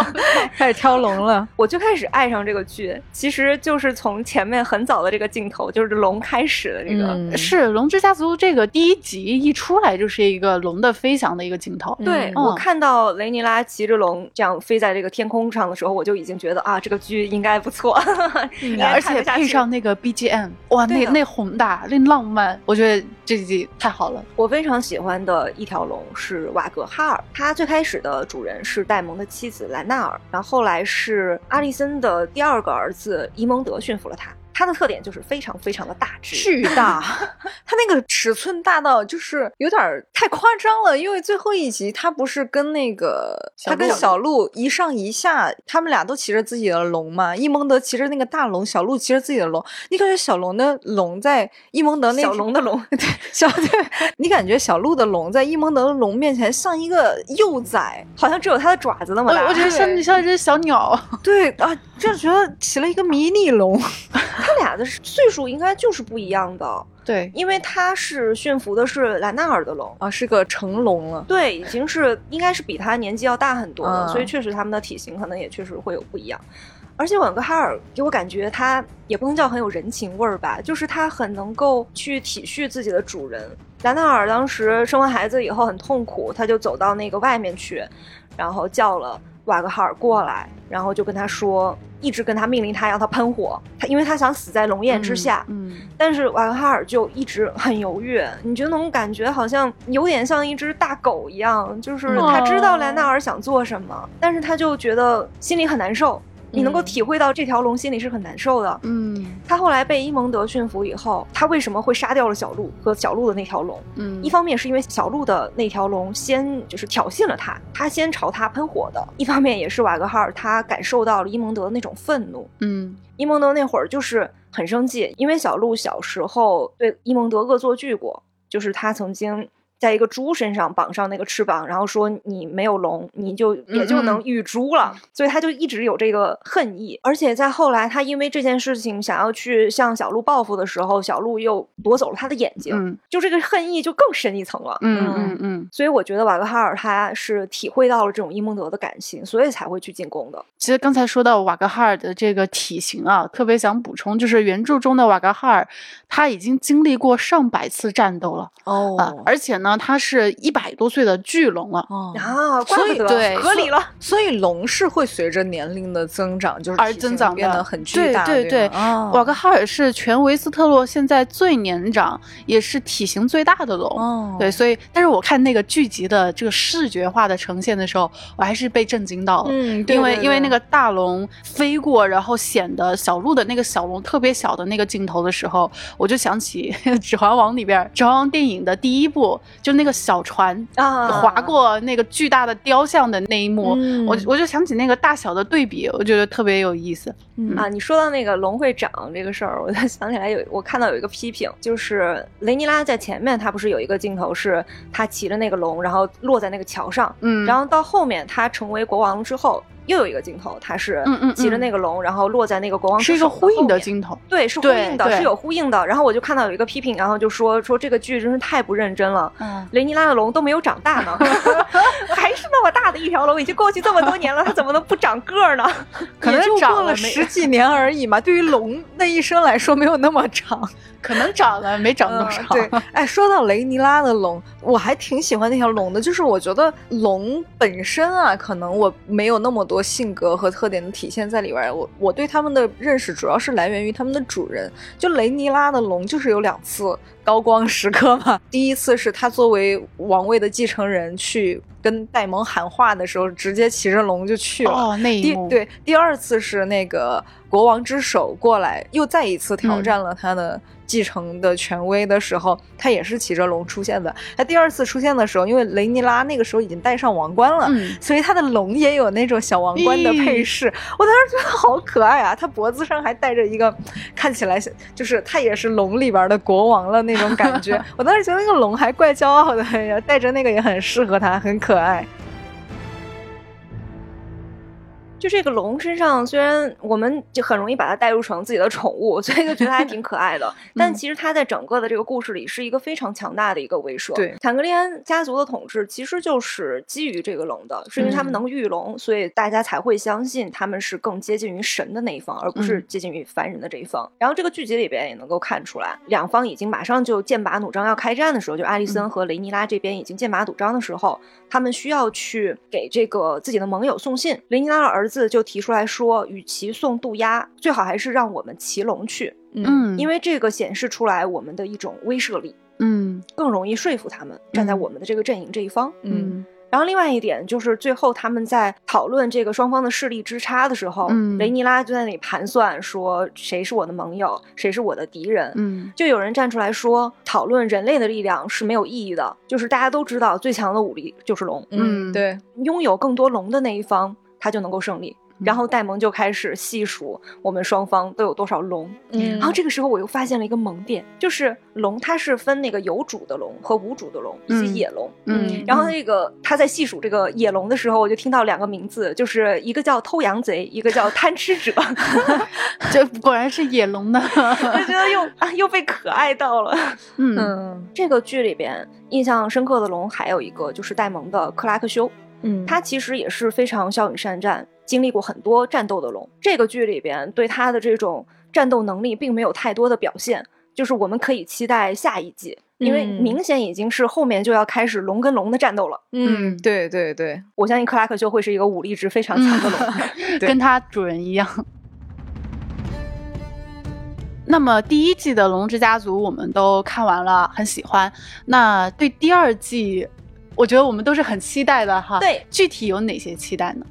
[LAUGHS] 开始挑龙了。我就开始爱上这个剧，其实就是从前面很早的这个镜头，就是龙开始的这个。是《龙之家族》这个第一集一出来就是一个龙的飞翔的一个镜头。对我看到雷尼拉骑着龙这样飞在这个天空上的时候，我就已经觉得啊，这个剧应该不错。而且配上那个 BGM，哇，那那宏大，那浪漫。我我觉得这集太好了。我非常喜欢的一条龙是瓦格哈尔，他最开始的主人是戴蒙的妻子兰纳尔，然后后来是阿利森的第二个儿子伊蒙德驯服了他。它的特点就是非常非常的大只，巨 [LAUGHS] 大，它那个尺寸大到就是有点太夸张了。因为最后一集，它不是跟那个它跟小鹿一上一下，他们俩都骑着自己的龙嘛。伊蒙德骑着那个大龙，小鹿骑着自己的龙。你感觉小龙的龙在伊蒙德那小龙的龙，[LAUGHS] 对小对，你感觉小鹿的龙在伊蒙德的龙面前像一个幼崽，好像只有它的爪子那么大。我觉得像 [LAUGHS] 像一只小鸟。对啊，就觉得起了一个迷你龙。他俩的岁数应该就是不一样的，对，因为他是驯服的是兰纳尔的龙啊，是个成龙了，对，已经是应该是比他年纪要大很多的，所以确实他们的体型可能也确实会有不一样。而且瓦格哈尔给我感觉他也不能叫很有人情味儿吧，就是他很能够去体恤自己的主人。兰纳尔当时生完孩子以后很痛苦，他就走到那个外面去，然后叫了。瓦格哈尔过来，然后就跟他说，一直跟他命令他让他喷火，他因为他想死在龙焰之下。嗯，但是瓦格哈尔就一直很犹豫，你觉得那种感觉好像有点像一只大狗一样，就是他知道莱纳尔想做什么，但是他就觉得心里很难受。你能够体会到这条龙心里是很难受的。嗯，他后来被伊蒙德驯服以后，他为什么会杀掉了小鹿和小鹿的那条龙？嗯，一方面是因为小鹿的那条龙先就是挑衅了他，他先朝他喷火的；一方面也是瓦格哈尔他感受到了伊蒙德的那种愤怒。嗯，伊蒙德那会儿就是很生气，因为小鹿小时候对伊蒙德恶作剧过，就是他曾经。在一个猪身上绑上那个翅膀，然后说你没有龙，你就也就能育猪了。所以他就一直有这个恨意。而且在后来，他因为这件事情想要去向小鹿报复的时候，小鹿又夺走了他的眼睛，就这个恨意就更深一层了。嗯嗯嗯。所以我觉得瓦格哈尔他是体会到了这种伊蒙德的感情，所以才会去进攻的。其实刚才说到瓦格哈尔的这个体型啊，特别想补充，就是原著中的瓦格哈尔他已经经历过上百次战斗了哦，而且呢。它是一百多岁的巨龙了啊，所以对合理了。所以龙是会随着年龄的增长，就是而增长变得很巨大。对对对，瓦格哈尔是全维斯特洛现在最年长，也是体型最大的龙。哦，对，所以但是我看那个剧集的这个视觉化的呈现的时候，我还是被震惊到了。嗯，因为因为那个大龙飞过，然后显得小鹿的那个小龙特别小的那个镜头的时候，我就想起《[LAUGHS] 指环王》里边《指环王》电影的第一部。就那个小船啊。划过那个巨大的雕像的那一幕，嗯。我我就想起那个大小的对比，我觉得特别有意思。嗯。啊，你说到那个龙会长这个事儿，我就想起来有 [LAUGHS] 我看到有一个批评，就是雷尼拉在前面，他不是有一个镜头是他骑着那个龙，然后落在那个桥上，嗯。然后到后面他成为国王之后，又有一个镜头，他是骑着嗯那个龙，然后落在那个国王之是一个呼应的镜头。对，是呼应的，是有呼应的。然后我就看到有一个批评，然后就说说这个剧真是太不认真了。嗯，雷尼拉的龙都没有长大呢，[LAUGHS] 还是那么大的一条龙，已经过去这么多年了，它怎么能不长个儿呢？可能也就长了十几年而已嘛，对于龙的一生来说没有那么长。[LAUGHS] 可能长了没长多嗯少。对，[LAUGHS] 哎，说到雷尼拉的龙，我还挺喜欢那条龙的。就是我觉得龙本身啊，可能我没有那么多性格和特点的体现在里边。我我对他们的认识主要是来源于他们的主人。就雷尼拉的龙，就是有两次高光时刻嘛。[LAUGHS] 第一次是他作为王位的继承人去跟戴蒙喊话的时候，直接骑着龙就去了。哦，那一幕，第对第二次是那个国王之手过来，又再一次挑战了他的继承的权威的时候，他也是骑着龙出现的。他第二次出现的时候，因为雷尼拉那个时候已经戴上王冠了。嗯，所以他的龙也有那种小王冠的配饰，我当时觉得好可爱啊！他脖子上还戴着一个，看起来就是他也是龙里边的国王了那种感觉。[LAUGHS] 我当时觉得那个龙还怪骄傲的呀，戴着那个也很适合他，很可爱。就这个龙身上，虽然我们就很容易把它带入成自己的宠物，[LAUGHS] 所以就觉得还挺可爱的。但其实它在整个的这个故事里是一个非常强大的一个威慑。对坦格利安家族的统治其实就是基于这个龙的，是因为他们能御龙，所以大家才会相信他们是更接近于神的那一方，而不是嗯接近于凡人的这一方。然后这个剧集里边也能够看出来，两方已经马上就剑拔弩张要开战的时候，就艾丽森和雷尼拉这边已经剑拔弩张的时候，他们需要去给这个自己的盟友送信。雷尼拉的儿子就提出来说，与其送渡鸦，最好还是让我们骑龙去，嗯，因为这个显示出来我们的一种威慑力，嗯更容易说服他们站在嗯我们的这个阵营这一方。嗯然后另外一点就是，最后他们在讨论这个双方的势力之差的时候，嗯雷尼拉就在那里盘算说谁是我的盟友，谁是我的敌人。嗯就有人站出来说，讨论人类的力量是没有意义的，就是大家都知道最强的武力就是龙，嗯对，拥有更多龙的那一方，他就能够胜利。然后戴蒙就开始细数我们双方都有多少龙，嗯然后这个时候我又发现了一个萌点，就是龙它是分那个有主的龙和无主的龙以及嗯野龙。嗯，然后那个他在细数这个野龙的时候，我就听到两个名字，就是一个叫偷羊贼，一个叫贪吃者，[LAUGHS] 这果然是野龙呢。我觉得又啊又被可爱到了。嗯嗯这个剧里边印象深刻的龙还有一个就是戴蒙的克拉克修，嗯，他其实也是非常骁勇善战，经历过很多战斗的龙。这个剧里边对他的这种战斗能力并没有太多的表现，就是我们可以期待下一季，因为嗯明显已经是后面就要开始龙跟龙的战斗了。嗯，对对对，我相信克拉克就会是一个武力值非常强的龙。[LAUGHS] 对跟他主人一样。那么第一季的《龙之家族》我们都看完了，很喜欢。那对第二季，我觉得我们都是很期待的哈。对，具体有哪些期待呢？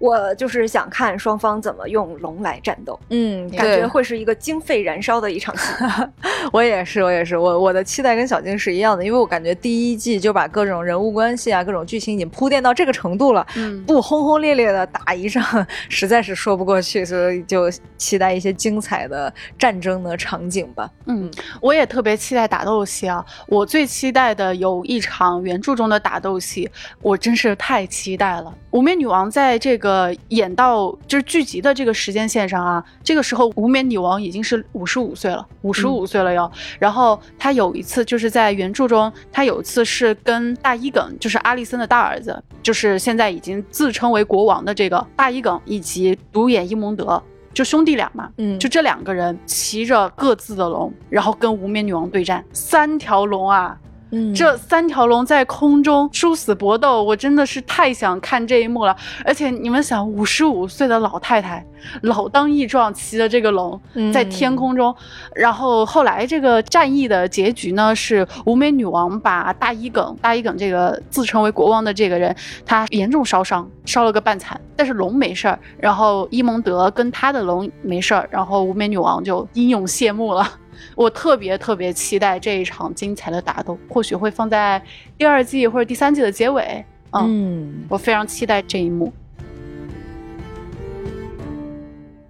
我就是想看双方怎么用龙来战斗，嗯，感觉会是一个经费燃烧的一场戏。[LAUGHS] 我也是，我也是，我我的期待跟小静是一样的，因为我感觉第一季就把各种人物关系啊、各种剧情已经铺垫到这个程度了，嗯不轰轰烈烈的打一仗，实在是说不过去，所以就期待一些精彩的战争的场景吧。嗯，我也特别期待打斗戏啊！我最期待的有一场原著中的打斗戏，我真是太期待了。无面女王在这个演到就是剧集的这个时间线上啊，这个时候无冕女王已经是五十五岁了，五十五岁了哟。然后她有一次就是在原著中，她有一次是跟大伊耿，就是阿丽森的大儿子，就是现在已经自称为国王的这个大伊耿，以及独眼伊蒙德。就兄弟俩嘛，嗯就这两个人骑着各自的龙，然后跟无冕女王对战，三条龙啊！嗯这三条龙在空中殊死搏斗，我真的是太想看这一幕了。而且你们想，五十五岁的老太太，老当益壮，骑着这个龙在天空中，然后后来这个战役的结局呢，是无美女王把大伊耿，大伊耿这个自称为国王的这个人，他严重烧伤，烧了个半残，但是龙没事儿，然后伊蒙德跟他的龙没事儿，然后无美女王就英勇谢幕了。我特别特别期待这一场精彩的打斗，或许会放在第二季或者第三季的结尾。嗯，嗯，我非常期待这一幕。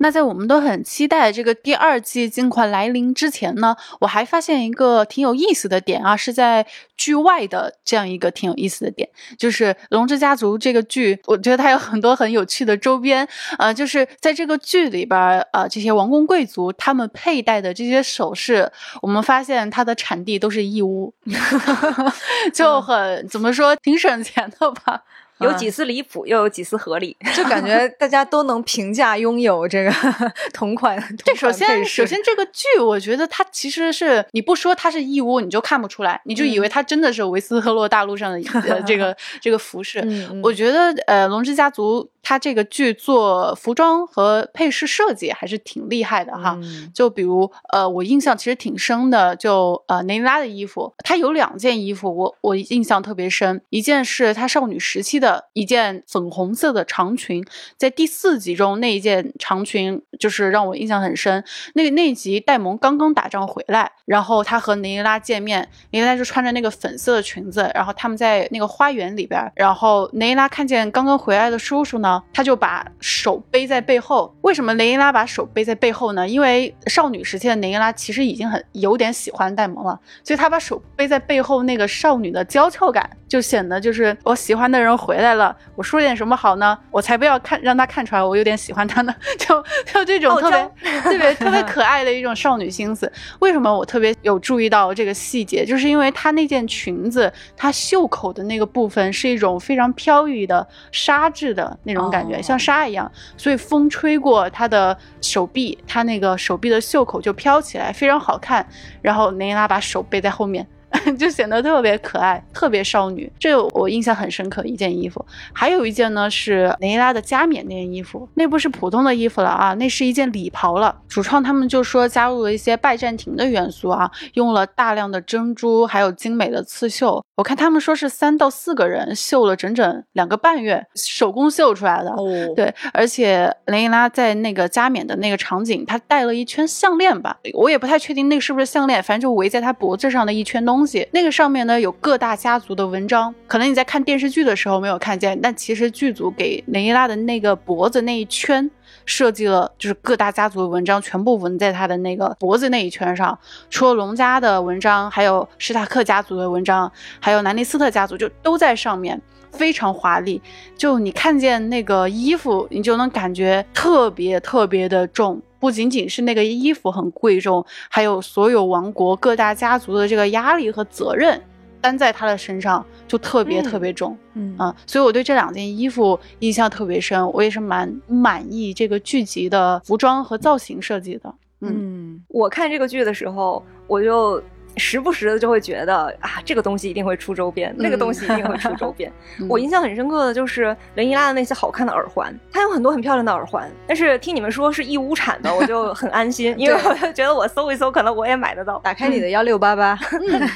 那在我们都很期待这个第二季尽快来临之前呢，我还发现一个挺有意思的点啊，是在剧外的这样一个挺有意思的点，就是《龙之家族》这个剧，我觉得它有很多很有趣的周边，呃，就是在这个剧里边儿，呃，这些王公贵族他们佩戴的这些首饰，我们发现它的产地都是义乌 [LAUGHS] [LAUGHS] 就很怎么说，挺省钱的吧。有几丝离谱，又有几丝合理。就感觉 [LAUGHS] 大家都能评价拥有这个 [LAUGHS] 同款。对，同首先，首先这个剧，我觉得它其实是你不说它是义乌，你就看不出来，你就以为它真的是维斯特洛大陆上的、呃、这个 [LAUGHS] 这个服饰。我觉得呃，《龙之家族》它这个剧做服装和配饰设计还是挺厉害的哈。嗯就比如呃，我印象其实挺深的，就呃雷拉的衣服，她有两件衣服，我我印象特别深，一件是她少女时期的一件粉红色的长裙，在第四集中那一件长裙就是让我印象很深。那个那一集戴蒙刚刚打仗回来，然后他和雷拉见面，雷拉就穿着那个粉色的裙子，然后他们在那个花园里边，然后雷拉看见刚刚回来的叔叔呢，他就把手背在背后。为什么雷伊拉把手背在背后呢？因为少女时期的雷伊拉其实已经很有点喜欢戴蒙了，所以她把手背在背后，那个少女的娇俏感就显得就是我喜欢的人回来了，我说点什么好呢？我才不要看让他看出来我有点喜欢他呢，[LAUGHS] 就就这种特别娇特别特别可爱的一种少女心思。为什么我特别有注意到这个细节？就是因为她那件裙子，她袖口的那个部分是一种非常飘逸的纱质的那种感觉，哦像纱一样，所以风吹过他的手臂，他那个手臂的袖口就飘起来，非常好看。然后雷拉把手背在后面。[LAUGHS] 就显得特别可爱，特别少女，这我印象很深刻一件衣服。还有一件呢是雷拉的加冕那件衣服，那不是普通的衣服了啊，那是一件礼袍了。主创他们就说加入了一些拜占庭的元素啊，用了大量的珍珠，还有精美的刺绣。我看他们说是三到四个人绣了整整两个半月，手工绣出来的。哦，对，而且雷伊拉在那个加冕的那个场景，她戴了一圈项链吧，我也不太确定那个是不是项链，反正就围在她脖子上的一圈东东西。那个上面呢有各大家族的文章，可能你在看电视剧的时候没有看见，但其实剧组给雷伊拉的那个脖子那一圈。设计了就是各大家族的文章全部纹在她的那个脖子那一圈上，除了龙家的文章，还有史塔克家族的文章，还有南尼斯特家族就都在上面。非常华丽，就你看见那个衣服，你就能感觉特别特别的重。不仅仅是那个衣服很贵重，还有所有王国各大家族的这个压力和责任担在他的身上，就特别嗯特别重。嗯啊，所以我对这两件衣服印象特别深，我也是蛮满意这个剧集的服装和造型设计的。嗯，嗯我看这个剧的时候，我就时不时的就会觉得啊，这个东西一定会出周边，那个东西一定会出周 [LAUGHS] 边。嗯我印象很深刻的就是雷伊拉的那些好看的耳环，它有很多很漂亮的耳环，但是听你们说是义乌产的，我就很安心，[LAUGHS] 因为我就觉得我搜一搜，可能我也买得到。打开你的幺六八八，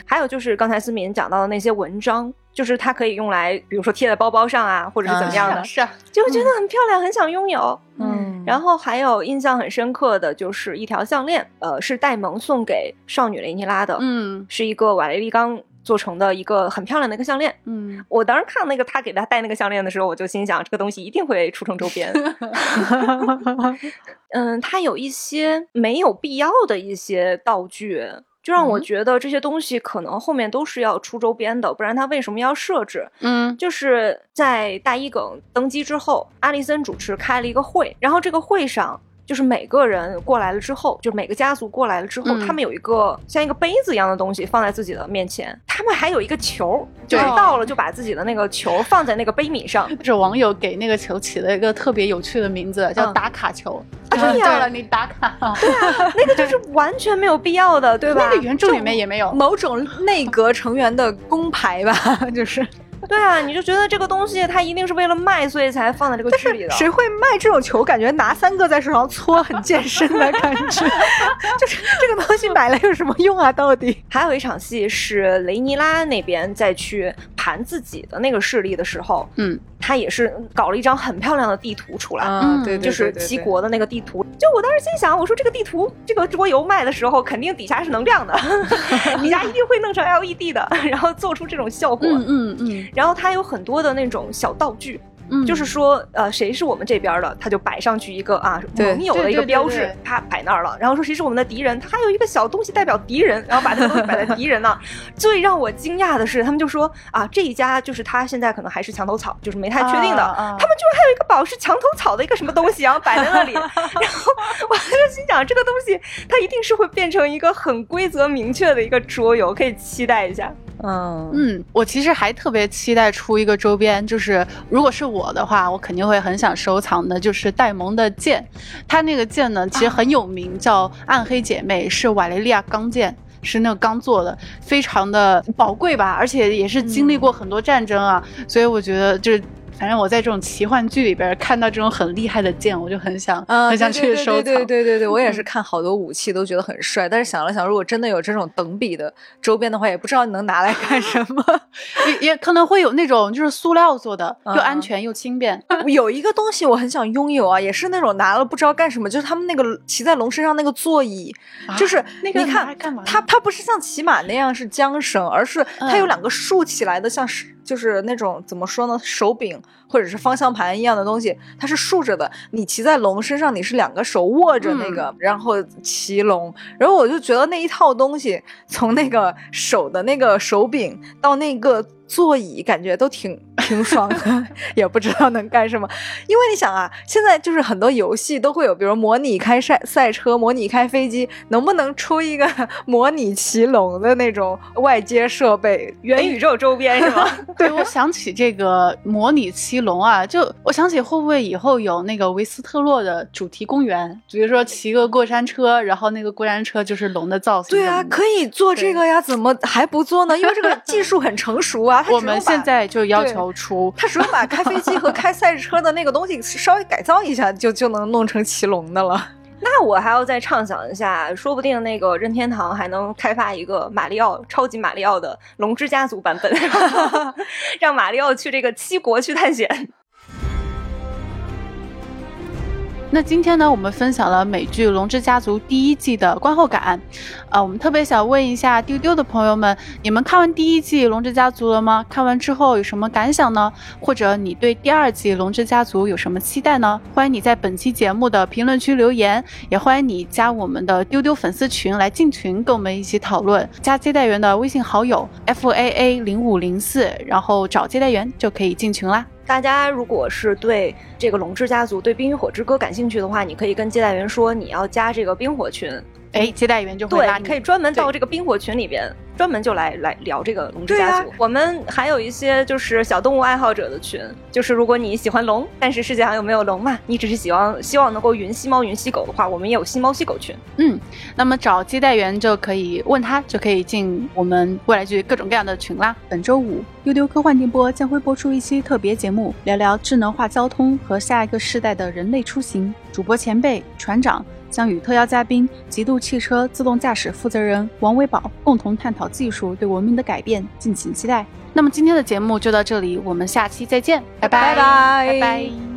还有就是刚才思敏讲到的那些文章。就是它可以用来，比如说贴在包包上啊，或者是怎么样的，是啊，就觉得很漂亮，很想拥有。嗯，然后还有印象很深刻的就是一条项链，呃，是戴蒙送给少女雷尼拉的，嗯是一个瓦雷利刚做成的一个很漂亮的一个项链。嗯，我当时看那个他给他戴那个项链的时候，我就心想，这个东西一定会出成周边。[LAUGHS] 嗯，它有一些没有必要的一些道具，就让我嗯觉得这些东西可能后面都是要出周边的，不然他为什么要设置？嗯就是在大一梗登基之后，阿里森主持开了一个会，然后这个会上。就是每个人过来了之后，就是每个家族过来了之后，嗯他们有一个像一个杯子一样的东西放在自己的面前，他们还有一个球，就是到了就把自己的那个球放在那个杯米上，是网友给那个球起了一个特别有趣的名字，叫嗯打卡球。啊真的呀到了你打卡，对啊那个就是 [LAUGHS] 完全没有必要的，对吧？那个原著里面也没有。某种内阁成员的工牌吧，[LAUGHS] 就是。[LAUGHS] 对啊，你就觉得这个东西它一定是为了卖，所以才放在这个剧里的。谁会卖这种球？感觉拿三个在手上搓很健身的感觉，[LAUGHS] 就是这个东西买来有什么用啊？到底？还有一场戏是雷尼拉那边再去盘自己的那个势力的时候，嗯，他也是搞了一张很漂亮的地图出来。嗯，对就是齐。国的那个地图，就我当时心想，我说这个地图，这个桌游卖的时候，肯定底下是能亮的，[LAUGHS] 底下一定会弄成 LED 的，[LAUGHS] 然后做出这种效果。嗯嗯嗯然后它有很多的那种小道具，嗯，就是说，呃，谁是我们这边的，他就摆上去一个啊对盟友的一个标志对，啪摆那儿了。然后说谁是我们的敌人，他还有一个小东西代表敌人，然后把这个东西摆在敌人那儿。最让我惊讶的是，他们就说啊，这一家就是他现在可能还是墙头草，就是没太确定的。啊啊他们居然还有一个宝石墙头草的一个什么东西，然后摆在那里。[LAUGHS] 然后我就心想，这个东西它一定是会变成一个很规则明确的一个桌游，可以期待一下。嗯嗯，我其实还特别期待出一个周边，就是如果是我的话，我肯定会很想收藏的，就是戴蒙的剑。它那个剑呢，其实很有名，叫暗黑姐妹，是瓦雷利亚钢剑。是那个钢做的，非常的宝贵吧，而且也是经历过很多战争啊，所以我觉得就是，反正我在这种奇幻剧里边看到这种很厉害的剑，我就很想、嗯，很想对去收藏。对对对对对，我也是嗯看好多武器都觉得很帅，但是想了想，如果真的有这种等比的周边的话，也不知道你能拿来 [LAUGHS] 干什么。[LAUGHS] 也也可能会有那种就是塑料做的，又嗯安全又轻便。[LAUGHS] 有一个东西我很想拥有啊，也是那种拿了不知道干什么，就是他们那个骑在龙身上那个座椅，就是那个你看干嘛它它不是像骑马那样是缰绳，而是它有嗯两个竖起来的，像是就是那种怎么说呢，手柄或者是方向盘一样的东西，它是竖着的。你骑在龙身上，你是两个手握着那个，然后骑龙。然后我就觉得那一套东西，从那个手的那个手柄到那个座椅，感觉都挺挺爽的，[LAUGHS] 也不知道能干什么。因为你想啊，现在就是很多游戏都会有，比如模拟开赛赛车、模拟开飞机，能不能出一个 [LAUGHS] 模拟骑龙的那种外接设备？元宇宙周边是吗？[LAUGHS] 对，我想起这个模拟骑龙啊，就我想起会不会以后有那个维斯特洛的主题公园，比如说骑个过山车，然后那个过山车就是龙的造型。对啊，可以做这个呀，怎么还不做呢？因为这个技术很成熟啊。它我们现在就要求出，他只要把开飞机和开赛车的那个东西稍微改造一下，就就能弄成骑龙的了。[LAUGHS] 那我还要再畅想一下，说不定那个任天堂还能开发一个马里奥超级马里奥的龙之家族版本，[LAUGHS] 让马里奥去这个七国去探险。那今天呢，我们分享了美剧《龙之家族》第一季的观后感，啊、我们特别想问一下丢丢的朋友们，你们看完第一季《龙之家族》了吗？看完之后有什么感想呢？或者你对第二季《龙之家族》有什么期待呢？欢迎你在本期节目的评论区留言，也欢迎你加我们的丢丢粉丝群来进群，跟我们一起讨论。加接待员的微信好友 f a a 零五零四，然后找接待员就可以进群啦。大家如果是对这个龙之家族、对《冰与火之歌》感兴趣的话，你可以跟接待员说你要加这个冰火群，哎，接待员就会对拉，你。你可以专门到这个冰火群里边，专门就来来聊这个龙之家族。我们还有一些就是小动物爱好者的群，就是如果你喜欢龙，但是世界上又没有龙嘛，你只是希望希望能够云吸猫、云吸狗的话，我们也有吸猫吸狗群。嗯，那么找接待员就可以问他，就可以进我们未来剧各种各样的群啦。本周五，丢丢科幻电波将会播出一期特别节目，聊聊智能化交通和下一个世代的人类出行。主播前辈船长将与特邀嘉宾极度汽车自动驾驶负责人王维宝共同探讨技术对文明的改变，敬请期待。那么今天的节目就到这里，我们下期再见，拜。拜拜。拜拜